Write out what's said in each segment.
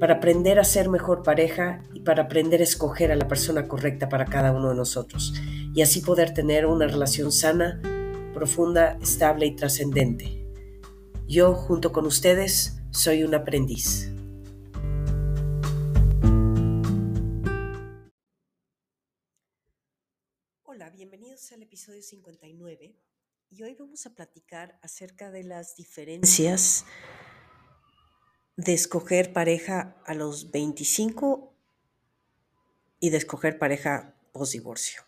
para aprender a ser mejor pareja y para aprender a escoger a la persona correcta para cada uno de nosotros y así poder tener una relación sana, profunda, estable y trascendente. Yo, junto con ustedes, soy un aprendiz. Hola, bienvenidos al episodio 59 y hoy vamos a platicar acerca de las diferencias de escoger pareja a los 25 y de escoger pareja post divorcio.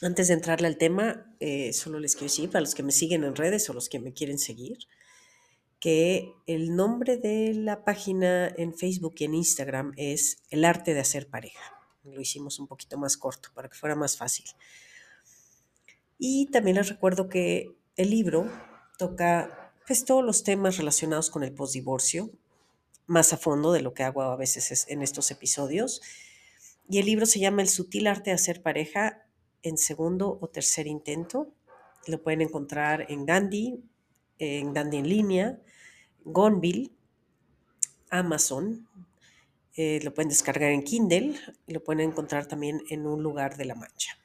Antes de entrarle al tema, eh, solo les quiero decir, para los que me siguen en redes o los que me quieren seguir, que el nombre de la página en Facebook y en Instagram es El arte de hacer pareja. Lo hicimos un poquito más corto para que fuera más fácil. Y también les recuerdo que el libro toca pues todos los temas relacionados con el postdivorcio, más a fondo de lo que hago a veces en estos episodios. Y el libro se llama El sutil arte de hacer pareja en segundo o tercer intento. Lo pueden encontrar en Gandhi, en Gandhi en línea, Gonville, Amazon. Eh, lo pueden descargar en Kindle y lo pueden encontrar también en un lugar de la mancha.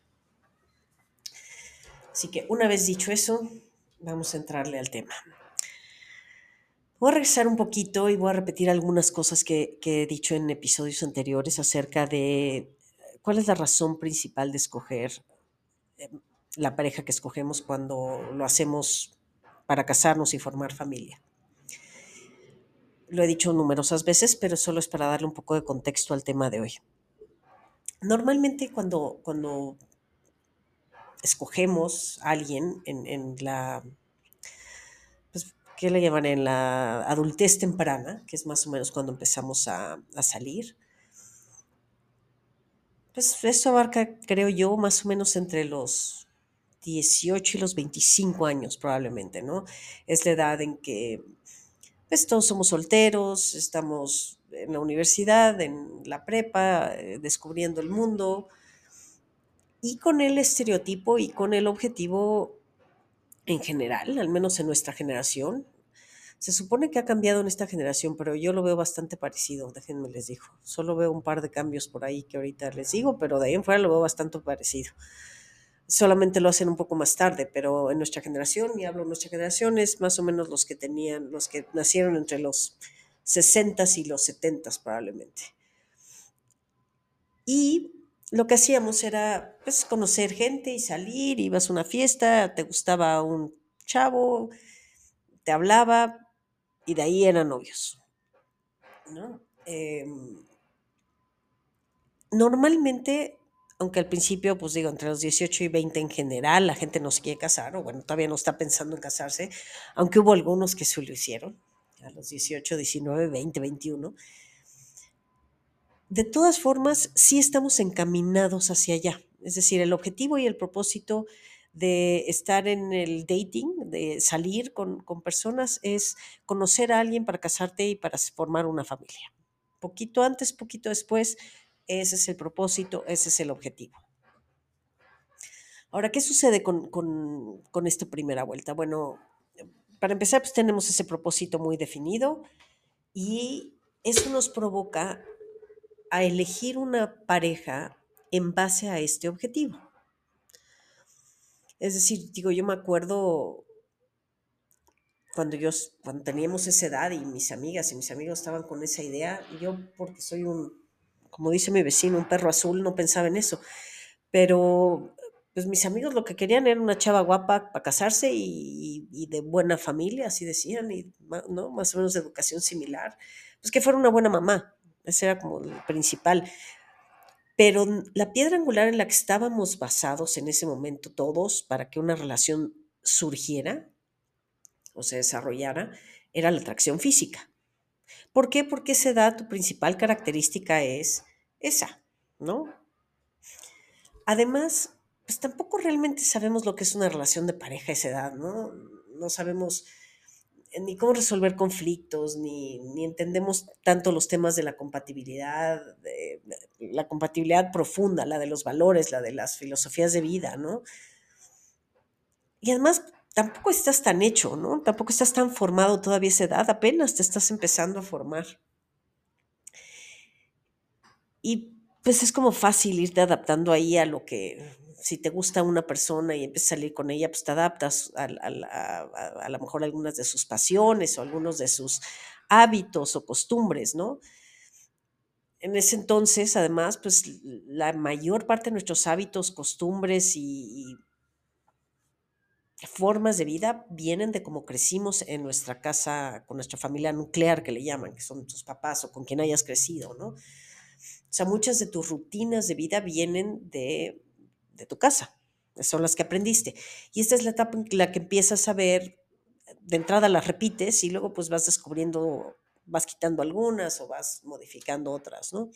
Así que una vez dicho eso, vamos a entrarle al tema. Voy a regresar un poquito y voy a repetir algunas cosas que, he dicho en episodios anteriores acerca de cuál es la razón principal de escoger eh, la pareja que escogemos cuando lo hacemos para casarnos y formar familia. Lo he dicho numerosas veces, pero solo es para darle un poco de contexto al tema de hoy. Normalmente cuando, cuando escogemos a alguien en, en la ¿qué le llaman en la adultez temprana, que es más o menos cuando empezamos a, salir. Pues eso abarca, creo yo, más o menos entre los 18 y los 25 años probablemente, ¿no? Es la edad en que pues todos somos solteros, estamos en la universidad, en la prepa, eh, descubriendo el mundo y con el estereotipo y con el objetivo en general, al menos en nuestra generación. Se supone que ha cambiado en esta generación, pero yo lo veo bastante parecido, déjenme les digo. Solo veo un par de cambios por ahí que ahorita les digo, pero de ahí en fuera lo veo bastante parecido. Solamente lo hacen un poco más tarde, pero en nuestra generación, y hablo de nuestra generación, es más o menos los que tenían, los que nacieron entre los 60 y los 70 probablemente. Y lo que hacíamos era pues, conocer gente y salir, ibas a una fiesta, te gustaba un chavo, te hablaba y de ahí eran novios. Em, normalmente, aunque al principio, pues digo, entre los 18 y 20 en general, la gente no se quiere casar, o bueno, todavía no está pensando en casarse, aunque hubo algunos que sí lo hicieron, a los 18, 19, 20, 21 de todas formas, sí estamos encaminados hacia allá. Es decir, el objetivo y el propósito de estar en el dating, de salir con, personas, es conocer a alguien para casarte y para formar una familia. Poquito antes, poquito después, ese es el propósito, ese es el objetivo. Ahora, ¿qué sucede con, con esta primera vuelta? Bueno, para empezar, pues tenemos ese propósito muy definido y eso nos provoca a elegir una pareja en base a este objetivo. Es decir, digo, yo me acuerdo cuando yo cuando teníamos esa edad y mis amigas y mis amigos estaban con esa idea, yo porque soy un, como dice mi vecino, un perro azul, no pensaba en eso. Pero pues mis amigos lo que querían era una chava guapa para casarse y, de buena familia, así decían, y ¿no? más o menos de educación similar, pues que fuera una buena mamá. Ese era como el principal. Pero la piedra angular en la que estábamos basados en ese momento todos para que una relación surgiera o se desarrollara era la atracción física. ¿Por qué? Porque esa edad tu principal característica es esa, ¿no? Además, pues tampoco realmente sabemos lo que es una relación de pareja a esa edad, ¿no? No sabemos ni cómo resolver conflictos, ni, ni entendemos tanto los temas de la compatibilidad, de, la compatibilidad profunda, la de los valores, la de las filosofías de vida, ¿no? Y además, tampoco estás tan hecho, ¿no? Tampoco estás tan formado todavía esa edad, apenas te estás empezando a formar. Y pues es como fácil irte adaptando ahí a lo que, si te gusta una persona y empiezas a salir con ella, pues te adaptas a, a, a, lo mejor algunas de sus pasiones o algunos de sus hábitos o costumbres, ¿no? En ese entonces, además, pues la mayor parte de nuestros hábitos, costumbres y, y formas de vida vienen de cómo crecimos en nuestra casa, con nuestra familia nuclear, que le llaman, que son tus papás o con quien hayas crecido, ¿no? O sea, muchas de tus rutinas de vida vienen de, de tu casa, son las que aprendiste. Y esta es la etapa en la que empiezas a ver, de entrada las repites y luego pues vas descubriendo, vas quitando algunas o vas modificando otras, ¿no?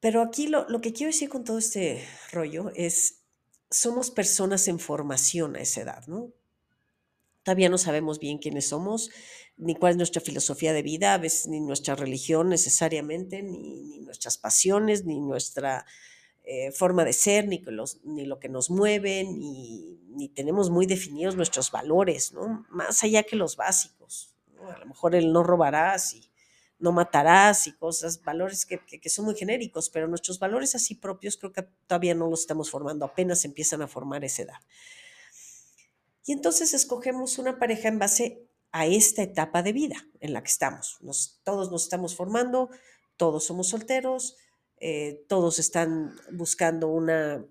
Pero aquí lo, lo que quiero decir con todo este rollo es, somos personas en formación a esa edad, ¿no? Todavía no sabemos bien quiénes somos, ni cuál es nuestra filosofía de vida, a veces ni nuestra religión necesariamente, ni, ni nuestras pasiones, ni nuestra eh, forma de ser, ni, los, ni, lo que nos mueve, ni, ni, tenemos muy definidos nuestros valores, ¿no? Más allá que los básicos. ¿no? A lo mejor el no robarás y no matarás y cosas, valores que, que, son muy genéricos, pero nuestros valores así propios creo que todavía no los estamos formando, apenas empiezan a formar esa edad. Y entonces escogemos una pareja en base a esta etapa de vida en la que estamos. Nos, todos nos estamos formando, todos somos solteros, eh, todos están buscando una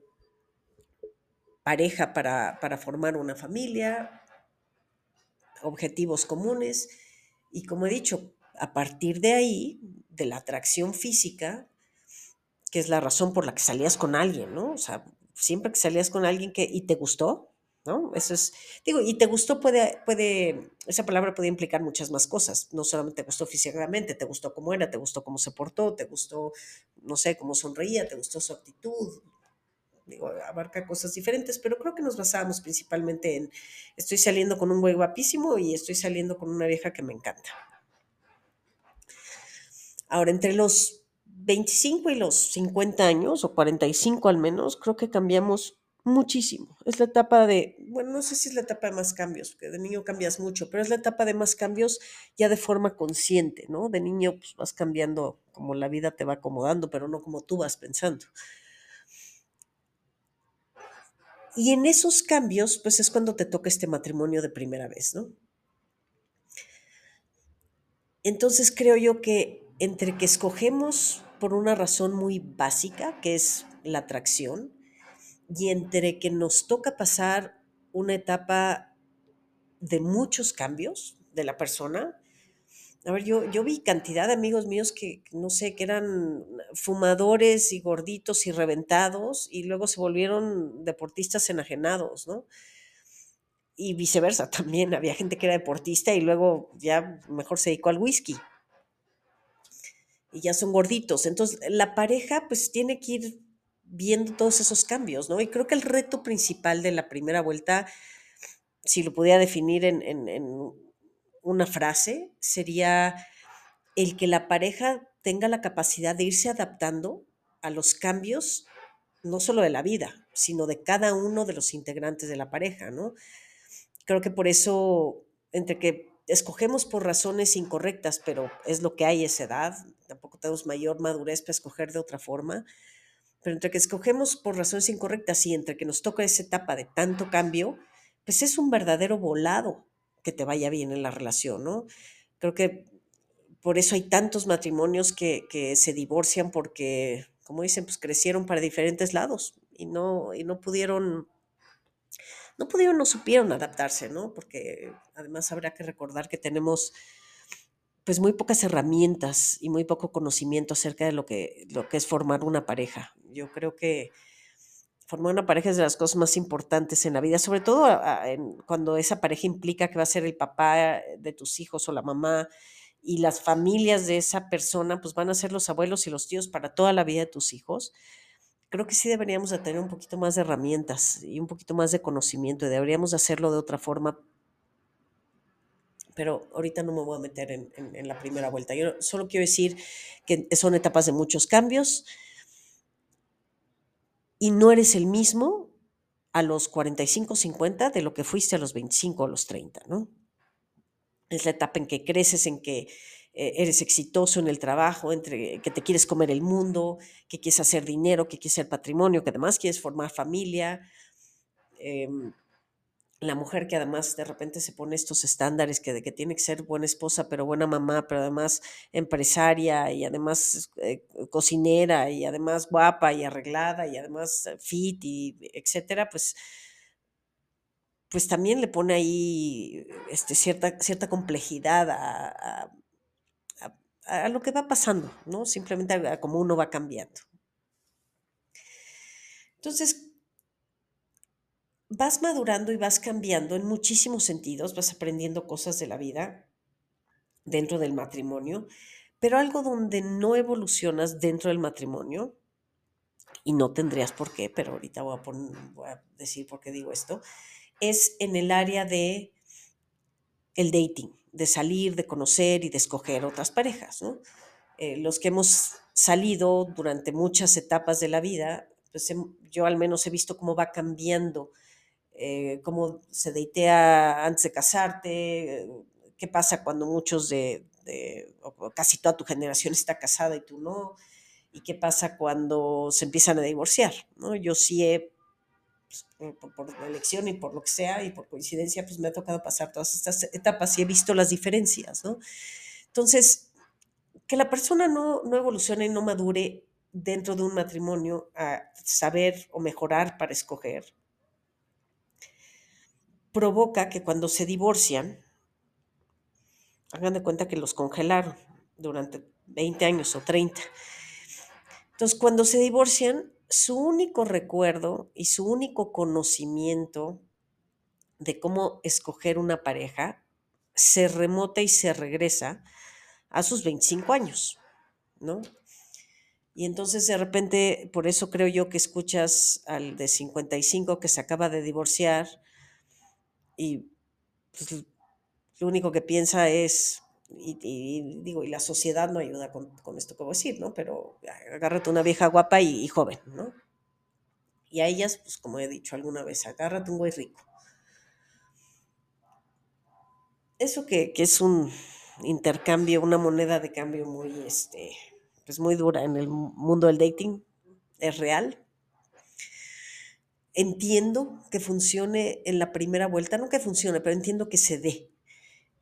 pareja para, para formar una familia, objetivos comunes. Y como he dicho, a partir de ahí, de la atracción física, que es la razón por la que salías con alguien, ¿no? O sea, siempre que salías con alguien que y te gustó, ¿no? Eso es, digo, y te gustó puede, puede, esa palabra puede implicar muchas más cosas, no solamente te gustó físicamente, te gustó cómo era, te gustó cómo se portó, te gustó, no sé, cómo sonreía, te gustó su actitud, digo, abarca cosas diferentes, pero creo que nos basábamos principalmente en, estoy saliendo con un güey guapísimo y estoy saliendo con una vieja que me encanta. Ahora, entre los 25 y los 50 años, o 45 al menos, creo que cambiamos muchísimo. Es la etapa de, bueno, no sé si es la etapa de más cambios, porque de niño cambias mucho, pero es la etapa de más cambios ya de forma consciente, ¿no? De niño pues, vas cambiando como la vida te va acomodando, pero no como tú vas pensando. Y en esos cambios, pues es cuando te toca este matrimonio de primera vez, ¿no? Entonces creo yo que entre que escogemos por una razón muy básica, que es la atracción, y entre que nos toca pasar una etapa de muchos cambios de la persona. A ver, yo, yo vi cantidad de amigos míos que, no sé, que eran fumadores y gorditos y reventados y luego se volvieron deportistas enajenados, ¿no? Y viceversa también, había gente que era deportista y luego ya mejor se dedicó al whisky. Y ya son gorditos. Entonces, la pareja pues tiene que ir viendo todos esos cambios, ¿no? Y creo que el reto principal de la primera vuelta, si lo pudiera definir en, en, una frase, sería el que la pareja tenga la capacidad de irse adaptando a los cambios, no solo de la vida, sino de cada uno de los integrantes de la pareja, ¿no? Creo que por eso, entre que escogemos por razones incorrectas, pero es lo que hay esa edad, tampoco tenemos mayor madurez para escoger de otra forma, pero entre que escogemos por razones incorrectas y entre que nos toca esa etapa de tanto cambio, pues es un verdadero volado que te vaya bien en la relación, ¿no? Creo que por eso hay tantos matrimonios que, se divorcian porque, como dicen, pues crecieron para diferentes lados y no, y no pudieron, no pudieron, no supieron adaptarse, ¿no? Porque además habrá que recordar que tenemos pues muy pocas herramientas y muy poco conocimiento acerca de lo que, lo que es formar una pareja. Yo creo que formar una pareja es de las cosas más importantes en la vida, sobre todo en, cuando esa pareja implica que va a ser el papá de tus hijos o la mamá y las familias de esa persona, pues van a ser los abuelos y los tíos para toda la vida de tus hijos. creo que sí deberíamos de tener un poquito más de herramientas y un poquito más de conocimiento y deberíamos de hacerlo de otra forma. Pero ahorita no me voy a meter en, en la primera vuelta. Yo solo quiero decir que son etapas de muchos cambios y no eres el mismo a los 45, 50 de lo que fuiste a los 25 o los 30, ¿no? Es la etapa en que creces, en que eh, eres exitoso en el trabajo, entre que te quieres comer el mundo, que quieres hacer dinero, que quieres hacer patrimonio, que además quieres formar familia. Em, la mujer que además de repente se pone estos estándares que de que tiene que ser buena esposa, pero buena mamá, pero además empresaria y además eh, cocinera y además guapa y arreglada y además fit y etcétera, pues pues también le pone ahí este, cierta, cierta complejidad a, a lo que va pasando, ¿no? Simplemente a, cómo uno va cambiando. Entonces, vas madurando y vas cambiando en muchísimos sentidos, vas aprendiendo cosas de la vida dentro del matrimonio, pero algo donde no evolucionas dentro del matrimonio, y no tendrías por qué, pero ahorita voy a, decir por qué digo esto, es en el área de el dating de salir, de conocer y de escoger otras parejas. Eh, los que hemos salido durante muchas etapas de la vida, pues yo al menos he visto cómo va cambiando, eh, cómo se deitea antes de casarte, qué pasa cuando muchos de, de, o casi toda tu generación está casada y tú no, y qué pasa cuando se empiezan a divorciar. ¿no? Yo sí he pues, por, por, elección y por lo que sea y por coincidencia, pues me ha tocado pasar todas estas etapas y he visto las diferencias, ¿no? Entonces, que la persona no, no evolucione y no madure dentro de un matrimonio a saber o mejorar para escoger, provoca que cuando se divorcian, hagan de cuenta que los congelaron durante 20 años o 30. Entonces, cuando se divorcian, su único recuerdo y su único conocimiento de cómo escoger una pareja se remota y se regresa a sus 25 años, ¿no? Y entonces de repente, por eso creo yo que escuchas al de 55 que se acaba de divorciar y pues, lo único que piensa es, y, digo, y la sociedad no ayuda con, esto que voy a decir, ¿no? Pero agárrate una vieja guapa y, joven, ¿no? Y a ellas, pues como he dicho alguna vez, agárrate un güey rico. Eso que, que, es un intercambio, una moneda de cambio muy, este, pues muy dura en el mundo del dating, es real. Entiendo que funcione en la primera vuelta, no que funcione, pero entiendo que se dé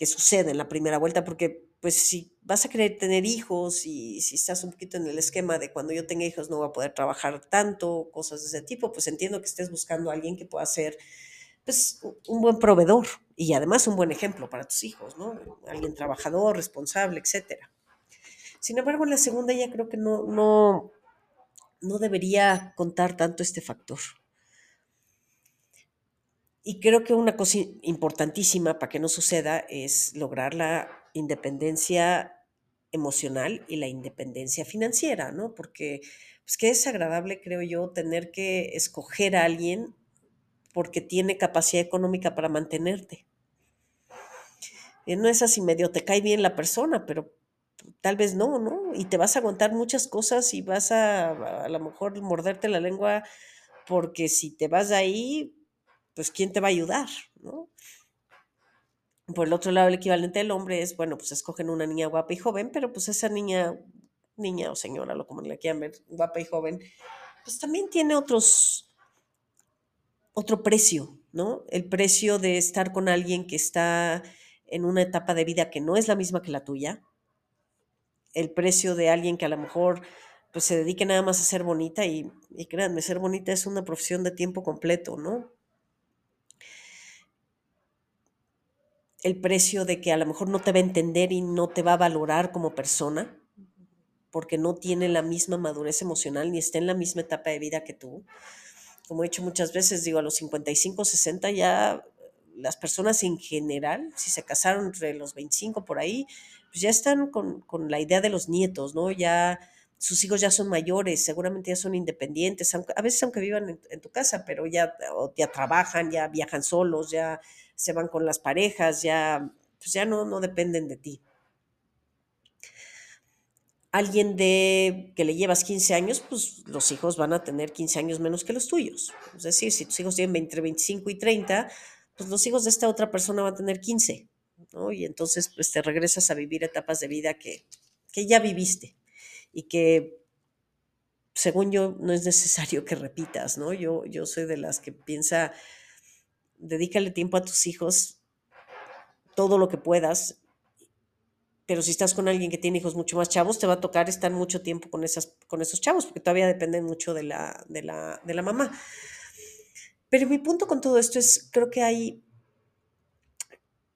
que sucede en la primera vuelta, porque pues si vas a querer tener hijos y si estás un poquito en el esquema de cuando yo tenga hijos no voy a poder trabajar tanto, cosas de ese tipo, pues entiendo que estés buscando a alguien que pueda ser pues un buen proveedor y además un buen ejemplo para tus hijos, ¿no? Alguien trabajador, responsable, etcétera. Sin embargo, en la segunda ya creo que no, no, no debería contar tanto este factor. Y creo que una cosa importantísima para que no suceda es lograr la independencia emocional y la independencia financiera, ¿no? Porque pues que es agradable, creo yo, tener que escoger a alguien porque tiene capacidad económica para mantenerte. Y no es así, medio te cae bien la persona, pero tal vez no, ¿no? Y te vas a aguantar muchas cosas y vas a a lo mejor morderte la lengua porque si te vas de ahí, pues ¿quién te va a ayudar? ¿no? Por el otro lado, el equivalente del hombre es, bueno, pues escogen una niña guapa y joven, pero pues esa niña, niña o señora, lo como le quieran ver, guapa y joven, pues también tiene otros, otro precio, ¿no? El precio de estar con alguien que está en una etapa de vida que no es la misma que la tuya, el precio de alguien que a lo mejor pues se dedique nada más a ser bonita y, y créanme, ser bonita es una profesión de tiempo completo, ¿no? El precio de que a lo mejor no te va a entender y no te va a valorar como persona, porque no tiene la misma madurez emocional ni está en la misma etapa de vida que tú. Como he dicho muchas veces, digo, a los 55, 60 ya las personas en general, si se casaron entre los 25 por ahí, pues ya están con, con la idea de los nietos, ¿no? Ya sus hijos ya son mayores, seguramente ya son independientes, a veces aunque vivan en, tu casa, pero ya, ya trabajan, ya viajan solos, ya se van con las parejas, ya, pues ya no, no dependen de ti. Alguien de que le llevas 15 años, pues los hijos van a tener 15 años menos que los tuyos. Es decir, si tus hijos tienen entre 25 y 30, pues los hijos de esta otra persona van a tener 15, ¿no? Y entonces pues te regresas a vivir etapas de vida que, que ya viviste y que según yo no es necesario que repitas, ¿no? Yo, yo soy de las que piensa, dedícale tiempo a tus hijos todo lo que puedas, pero si estás con alguien que tiene hijos mucho más chavos, te va a tocar estar mucho tiempo con, esas, con esos chavos, porque todavía dependen mucho de la, de la, de la mamá. Pero mi punto con todo esto es, creo que hay,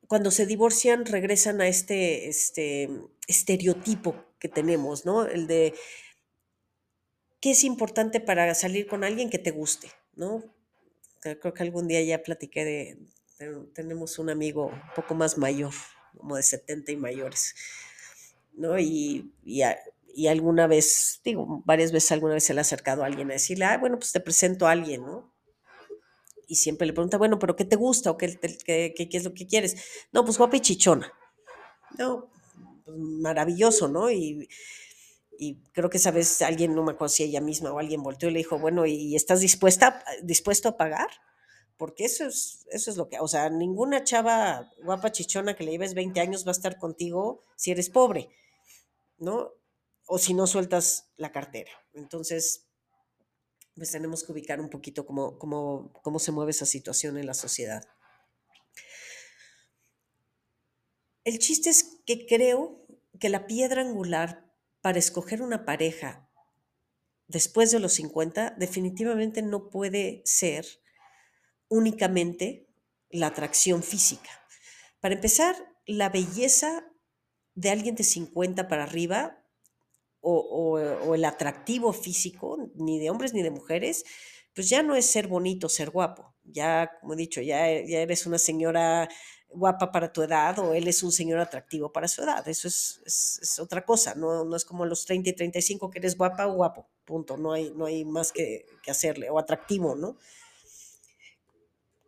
cuando se divorcian, regresan a este, este estereotipo que tenemos, ¿no? El de qué es importante para salir con alguien que te guste, ¿no? Creo que algún día ya platiqué de, tenemos un amigo un poco más mayor, como de 70 y mayores, ¿no? Y, y, alguna vez, digo, varias veces alguna vez se le ha acercado a alguien a decirle, ah, bueno, pues te presento a alguien, ¿no? Y siempre le pregunta, bueno, pero ¿qué te gusta o qué, qué, qué es lo que quieres? No, pues guapa y chichona. No, pues, maravilloso, ¿no? Y, y creo que esa vez alguien, no me acuerdo ella misma o alguien volteó y le dijo, bueno, ¿y estás dispuesta, dispuesto a pagar? Porque eso es, eso es lo que, o sea, ninguna chava guapa chichona que le lleves 20 años va a estar contigo si eres pobre, ¿no? O si no sueltas la cartera. Entonces, pues tenemos que ubicar un poquito cómo, cómo, cómo se mueve esa situación en la sociedad. El chiste es que creo que la piedra angular para escoger una pareja después de los 50 definitivamente no puede ser únicamente la atracción física. Para empezar, la belleza de alguien de 50 para arriba o, el atractivo físico, ni de hombres ni de mujeres, pues ya no es ser bonito, ser guapo. Ya, como he dicho, ya, ya eres una señora guapa para tu edad o él es un señor atractivo para su edad. Eso es, es, otra cosa, no, no, es como los 30 y 35 que eres guapa o guapo, punto, no hay, no hay más que, que hacerle, o atractivo, ¿no?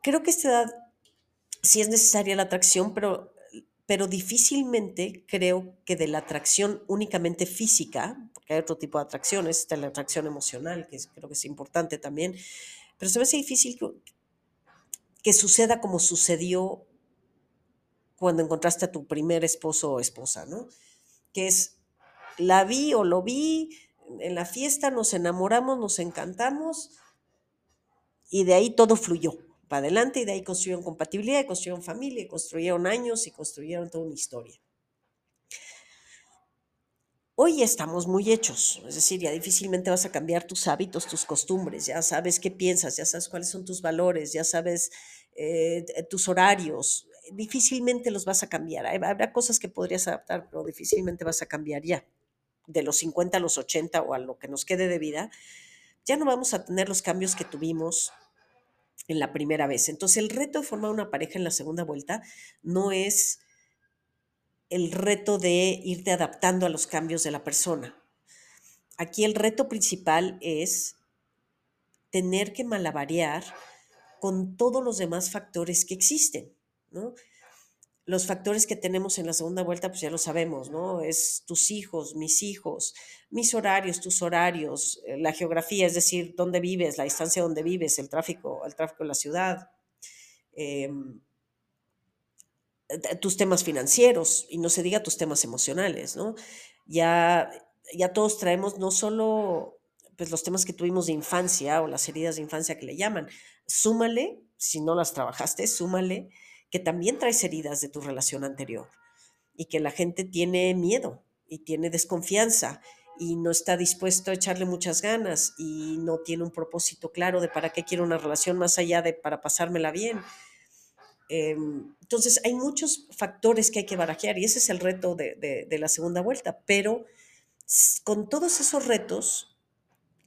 Creo que esta edad sí es necesaria la atracción, pero, pero difícilmente creo que de la atracción únicamente física, porque hay otro tipo de atracciones, está la atracción emocional, que creo que es importante también, pero se me hace difícil que, que suceda como sucedió cuando encontraste a tu primer esposo o esposa, ¿no? Que es, la vi o lo vi en la fiesta, nos enamoramos, nos encantamos y de ahí todo fluyó para adelante y de ahí construyeron compatibilidad, construyeron familia, construyeron años y construyeron toda una historia. Hoy estamos muy hechos, es decir, ya difícilmente vas a cambiar tus hábitos, tus costumbres, ya sabes qué piensas, ya sabes cuáles son tus valores, ya sabes eh, tus horarios, difícilmente los vas a cambiar. Habrá cosas que podrías adaptar, pero difícilmente vas a cambiar ya. De los 50 a los 80 o a lo que nos quede de vida, ya no vamos a tener los cambios que tuvimos en la primera vez. Entonces, el reto de formar una pareja en la segunda vuelta no es el reto de irte adaptando a los cambios de la persona. Aquí el reto principal es tener que malabarear con todos los demás factores que existen. Los factores que tenemos en la segunda vuelta, pues ya lo sabemos, ¿no? Es tus hijos, mis hijos, mis horarios, tus horarios, eh, la geografía, es decir, dónde vives, la distancia donde vives, el tráfico, el tráfico en la ciudad, em, tus temas financieros y no se diga tus temas emocionales, ¿no? Ya, ya todos traemos no solo pues, los temas que tuvimos de infancia o las heridas de infancia que le llaman, súmale, si no las trabajaste, súmale que también traes heridas de tu relación anterior y que la gente tiene miedo y tiene desconfianza y no está dispuesto a echarle muchas ganas y no tiene un propósito claro de para qué quiere una relación más allá de para pasármela bien. Em, entonces, hay muchos factores que hay que barajear y ese es el reto de, de la segunda vuelta, pero con todos esos retos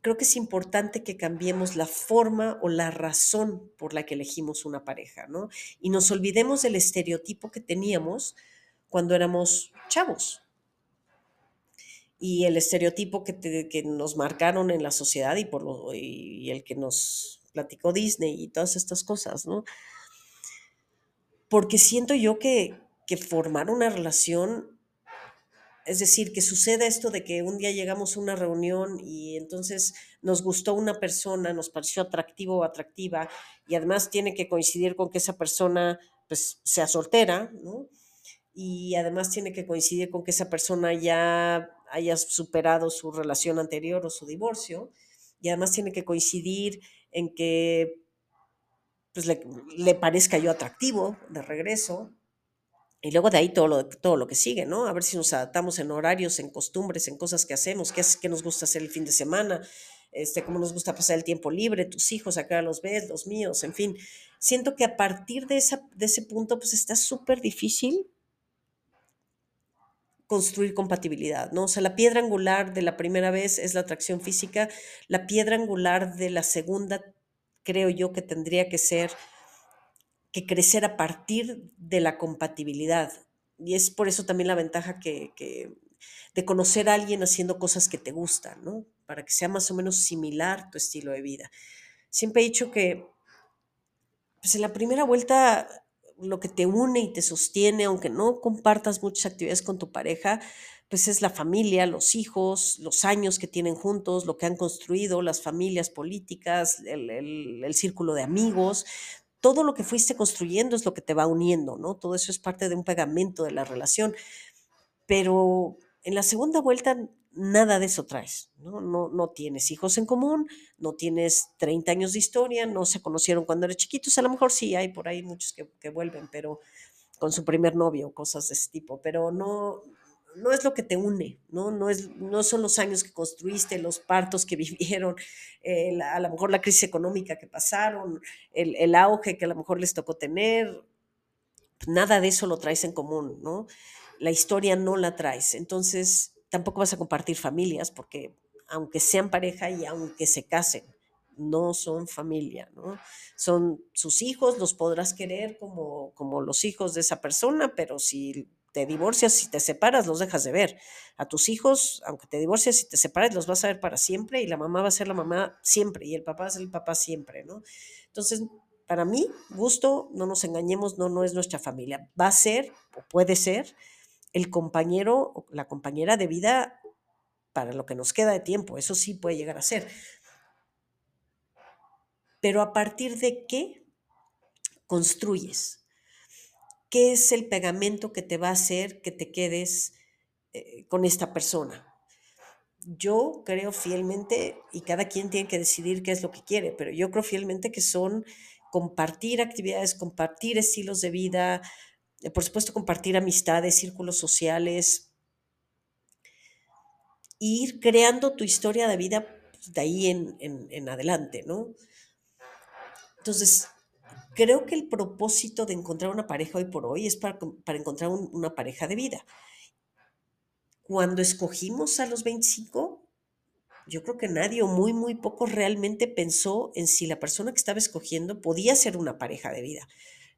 creo que es importante que cambiemos la forma o la razón por la que elegimos una pareja, ¿no? Y nos olvidemos del estereotipo que teníamos cuando éramos chavos. y el estereotipo que, que nos marcaron en la sociedad y, por lo, y el que nos platicó Disney y todas estas cosas, ¿no? Porque siento yo que, que formar una relación es decir, que suceda esto de que un día llegamos a una reunión y entonces nos gustó una persona, nos pareció atractivo o atractiva y además tiene que coincidir con que esa persona pues sea soltera, ¿no? Y además tiene que coincidir con que esa persona ya haya superado su relación anterior o su divorcio y además tiene que coincidir en que pues le, le parezca yo atractivo de regreso, y luego de ahí todo lo, todo lo que sigue, ¿no? A ver si nos adaptamos en horarios, en costumbres, en cosas que hacemos, qué, qué nos gusta hacer el fin de semana, este, cómo nos gusta pasar el tiempo libre, tus hijos, acá los ves, los míos, en fin. Siento que a partir de, esa, de ese punto, pues está súper difícil construir compatibilidad, ¿no? O sea, la piedra angular de la primera vez es la atracción física, la piedra angular de la segunda creo yo que tendría que ser que crecer a partir de la compatibilidad. Y es por eso también la ventaja que, de conocer a alguien haciendo cosas que te gustan, ¿no? Para que sea más o menos similar tu estilo de vida. Siempre he dicho que, pues en la primera vuelta, lo que te une y te sostiene, aunque no compartas muchas actividades con tu pareja, pues es la familia, los hijos, los años que tienen juntos, lo que han construido, las familias políticas, el, el círculo de amigos todo lo que fuiste construyendo es lo que te va uniendo, ¿no? Todo eso es parte de un pegamento de la relación. Pero en la segunda vuelta nada de eso traes, ¿no? No, no tienes hijos en común, no tienes 30 años de historia, no se conocieron cuando eran chiquitos, a lo mejor sí hay por ahí muchos que, que vuelven, pero con su primer novio, cosas de ese tipo, pero no, no es lo que te une, ¿no? No, es, no son los años que construiste, los partos que vivieron, a lo mejor la crisis económica que pasaron, el, el, auge que a lo mejor les tocó tener, nada de eso lo traes en común, ¿no? La historia no la traes, entonces tampoco vas a compartir familias porque aunque sean pareja y aunque se casen, no son familia, ¿no? Son sus hijos, los podrás querer como, como los hijos de esa persona, pero si te divorcias y te separas, los dejas de ver. A tus hijos, aunque te divorcias y te separes, los vas a ver para siempre y la mamá va a ser la mamá siempre y el papá va a ser el papá siempre, ¿no? Entonces, para mí, gusto, no nos engañemos, no, no es nuestra familia. Va a ser o puede ser el compañero o la compañera de vida para lo que nos queda de tiempo. Eso sí puede llegar a ser. Pero a partir de qué construyes qué es el pegamento que te va a hacer que te quedes eh, con esta persona. Yo creo fielmente, y cada quien tiene que decidir qué es lo que quiere, pero yo creo fielmente que son compartir actividades, compartir estilos de vida, eh, por supuesto compartir amistades, círculos sociales, ir creando tu historia de vida pues, de ahí en, en adelante, ¿no? Entonces, Creo que el propósito de encontrar una pareja hoy por hoy es para, encontrar una pareja de vida. Cuando escogimos a los 25, yo creo que nadie o muy, muy poco realmente pensó en si la persona que estaba escogiendo podía ser una pareja de vida.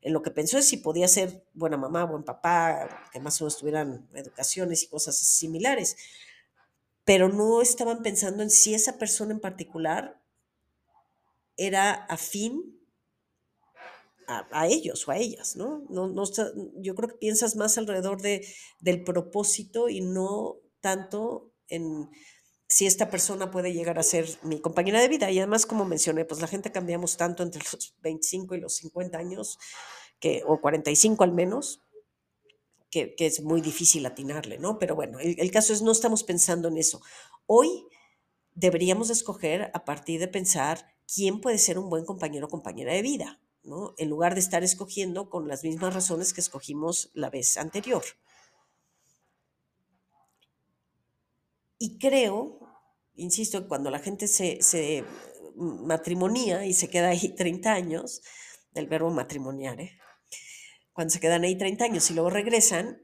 En lo que pensó es si podía ser buena mamá, buen papá, que más o menos tuvieran educaciones y cosas similares. Pero no estaban pensando en si esa persona en particular era afín a, ellos o a ellas, ¿no? No, no Yo creo que piensas más alrededor de, del propósito y no tanto en si esta persona puede llegar a ser mi compañera de vida. Y además, como mencioné, pues la gente cambiamos tanto entre los 25 y los 50 años, que, o 45 al menos, que, es muy difícil atinarle, ¿no? Pero bueno, el, el caso es, no estamos pensando en eso. Hoy deberíamos escoger a partir de pensar quién puede ser un buen compañero o compañera de vida. En lugar de estar escogiendo con las mismas razones que escogimos la vez anterior. Y creo, insisto, cuando la gente se, matrimonia y se queda ahí 30 años, del verbo matrimoniar, ¿eh? cuando se quedan ahí 30 años y luego regresan,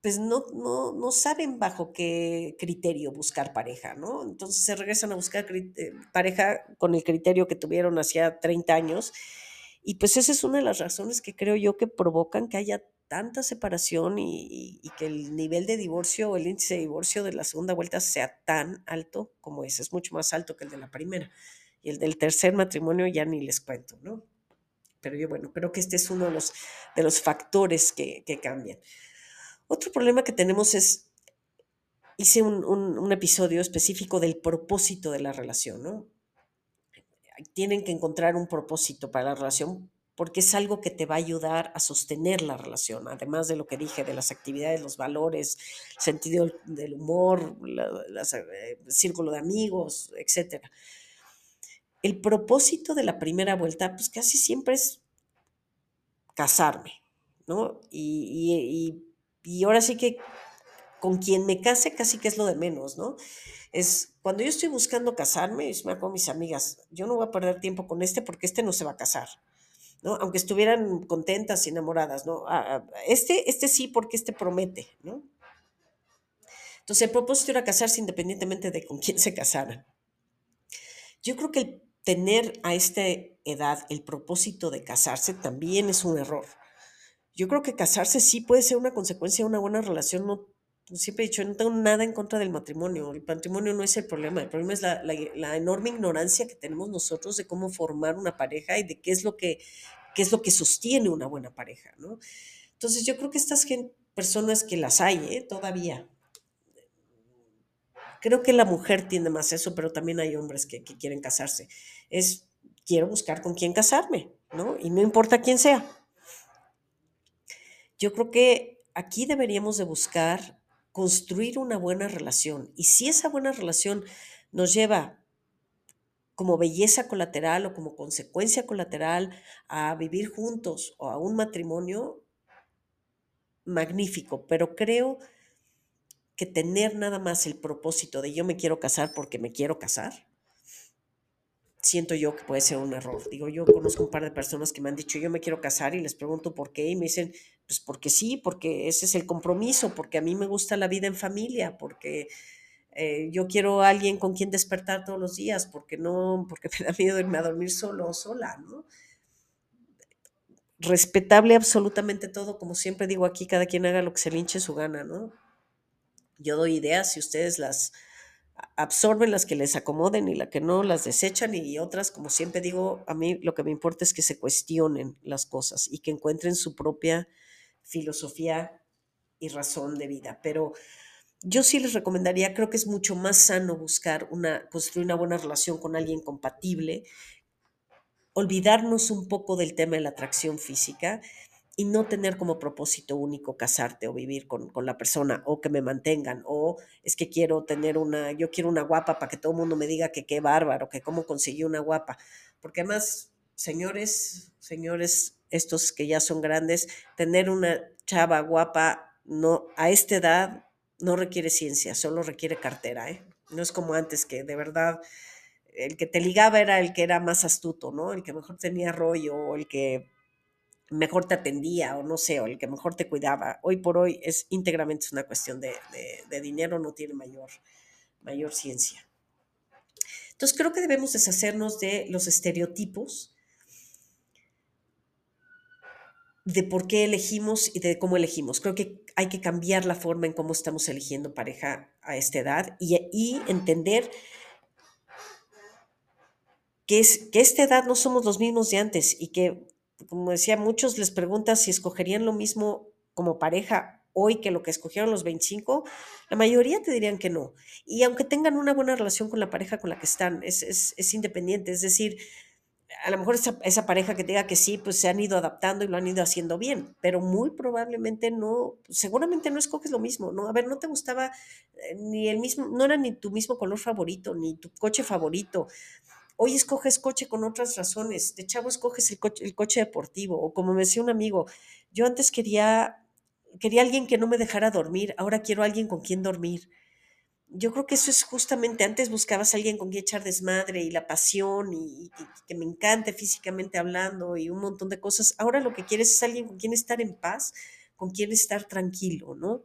pues no, no, no, saben bajo qué criterio buscar pareja, ¿no? Entonces se regresan a buscar eh, pareja con el criterio que tuvieron hacía 30 años. Y pues esa es una de las razones que creo yo que provocan que haya tanta separación y, y, que el nivel de divorcio o el índice de divorcio de la segunda vuelta sea tan alto como ese, es mucho más alto que el de la primera. Y el del tercer matrimonio ya ni les cuento, ¿no? Pero yo, bueno, creo que este es uno de los, de los factores que, que cambian. Otro problema que tenemos es, hice un, un, episodio específico del propósito de la relación, ¿no? Tienen que encontrar un propósito para la relación porque es algo que te va a ayudar a sostener la relación, además de lo que dije, de las actividades, los valores, sentido del humor, el eh, círculo de amigos, etc. El propósito de la primera vuelta, pues casi siempre es casarme, ¿no? Y ahora sí que con quien me case casi que es lo de menos, ¿no? Es cuando yo estoy buscando casarme, me con mis amigas, yo no voy a perder tiempo con este porque este no se va a casar. ¿no? Aunque estuvieran contentas y enamoradas, ¿no? Ah, ah, este, este sí, porque este promete, ¿no? Entonces, el propósito era casarse independientemente de con quién se casaran. Yo creo que el tener a esta edad el propósito de casarse también es un error. Yo creo que casarse sí puede ser una consecuencia de una buena relación. No, siempre he dicho, no tengo nada en contra del matrimonio. El matrimonio no es el problema. El problema es la, la, enorme ignorancia que tenemos nosotros de cómo formar una pareja y de qué es lo que, qué es lo que sostiene una buena pareja, ¿no? Entonces yo creo que estas personas que las hay, ¿eh? todavía, creo que la mujer tiene más eso, pero también hay hombres que, que quieren casarse. Es, quiero buscar con quién casarme, ¿no? Y no importa quién sea. Yo creo que aquí deberíamos de buscar construir una buena relación. Y si esa buena relación nos lleva como belleza colateral o como consecuencia colateral a vivir juntos o a un matrimonio, magnífico, pero creo que tener nada más el propósito de yo me quiero casar porque me quiero casar, siento yo que puede ser un error. Digo, yo conozco un par de personas que me han dicho, yo me quiero casar y les pregunto por qué y me dicen, pues porque sí, porque ese es el compromiso, porque a mí me gusta la vida en familia, porque eh, yo quiero a alguien con quien despertar todos los días, porque no, porque me da miedo irme a dormir solo o sola, ¿no? Respetable absolutamente todo, como siempre digo aquí, cada quien haga lo que se le hinche su gana, ¿no? Yo doy ideas y ustedes las, absorben las que les acomoden y las que no las desechan y otras, como siempre digo, a mí lo que me importa es que se cuestionen las cosas y que encuentren su propia filosofía y razón de vida. Pero yo sí les recomendaría, creo que es mucho más sano buscar una, construir una buena relación con alguien compatible, olvidarnos un poco del tema de la atracción física y no tener como propósito único casarte o vivir con, la persona o que me mantengan o es que quiero tener una, yo quiero una guapa para que todo el mundo me diga que qué bárbaro, que cómo conseguí una guapa. Porque además, señores, señores, estos que ya son grandes, tener una chava guapa no, a esta edad no requiere ciencia, solo requiere cartera, ¿eh? No es como antes que de verdad el que te ligaba era el que era más astuto, ¿no? El que mejor tenía rollo o el que mejor te atendía o no sé, o el que mejor te cuidaba. Hoy por hoy es íntegramente una cuestión de, dinero, no tiene mayor, mayor ciencia. Entonces creo que debemos deshacernos de los estereotipos de por qué elegimos y de cómo elegimos. Creo que hay que cambiar la forma en cómo estamos eligiendo pareja a esta edad y, y entender que, es, que esta edad no somos los mismos de antes y que como decía, muchos les preguntan si escogerían lo mismo como pareja hoy que lo que escogieron los 25, la mayoría te dirían que no. Y aunque tengan una buena relación con la pareja con la que están, es, es, independiente. Es decir, a lo mejor esa, esa, pareja que diga que sí, pues se han ido adaptando y lo han ido haciendo bien, pero muy probablemente no, seguramente no escoges lo mismo, ¿no? A ver, no te gustaba eh, ni el mismo, no era ni tu mismo color favorito, ni tu coche favorito, Hoy escoges coche con otras razones. De chavo escoges el coche, el coche deportivo. O como me decía un amigo, yo antes quería, quería alguien que no me dejara dormir. Ahora quiero alguien con quien dormir. Yo creo que eso es justamente, antes buscabas a alguien con quien echar desmadre y la pasión y, que me encante físicamente hablando y un montón de cosas. Ahora lo que quieres es alguien con quien estar en paz, con quien estar tranquilo, ¿no?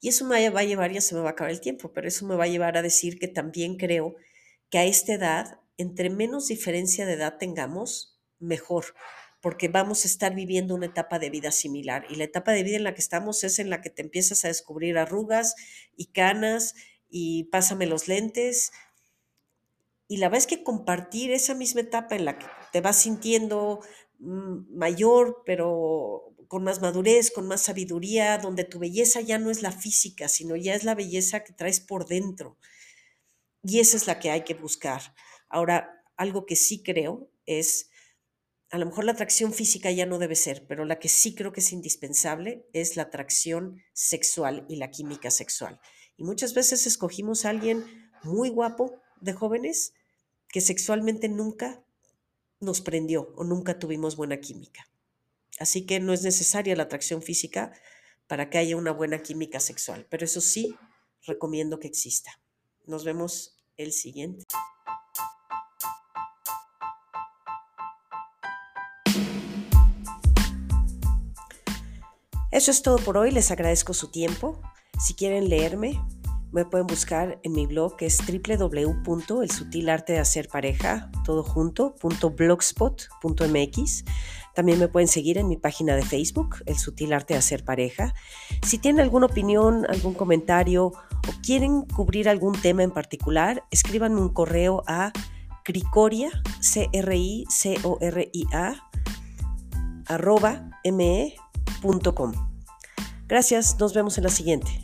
Y eso me va a llevar, ya se me va a acabar el tiempo, pero eso me va a llevar a decir que también creo que a esta edad, entre menos diferencia de edad tengamos, mejor, porque vamos a estar viviendo una etapa de vida similar. Y la etapa de vida en la que estamos es en la que te empiezas a descubrir arrugas y canas y pásame los lentes. Y la vez que compartir esa misma etapa en la que te vas sintiendo mm, mayor, pero con más madurez, con más sabiduría, donde tu belleza ya no es la física, sino ya es la belleza que traes por dentro. Y esa es la que hay que buscar. Ahora, algo que sí creo es, a lo mejor la atracción física ya no debe ser, pero la que sí creo que es indispensable es la atracción sexual y la química sexual. Y muchas veces escogimos a alguien muy guapo de jóvenes que sexualmente nunca nos prendió o nunca tuvimos buena química. Así que no es necesaria la atracción física para que haya una buena química sexual, pero eso sí recomiendo que exista. Nos vemos el siguiente. Eso es todo por hoy, les agradezco su tiempo. Si quieren leerme, me pueden buscar en mi blog que es www.elsutilartedehacerpareja, de hacer pareja, todo junto, .blogspot.mx. También me pueden seguir en mi página de Facebook, El Sutil Arte de Hacer Pareja. Si tienen alguna opinión, algún comentario o quieren cubrir algún tema en particular, escríbanme un correo a cricoria, c r i c o r i a arroba me.com. Gracias, nos vemos en la siguiente.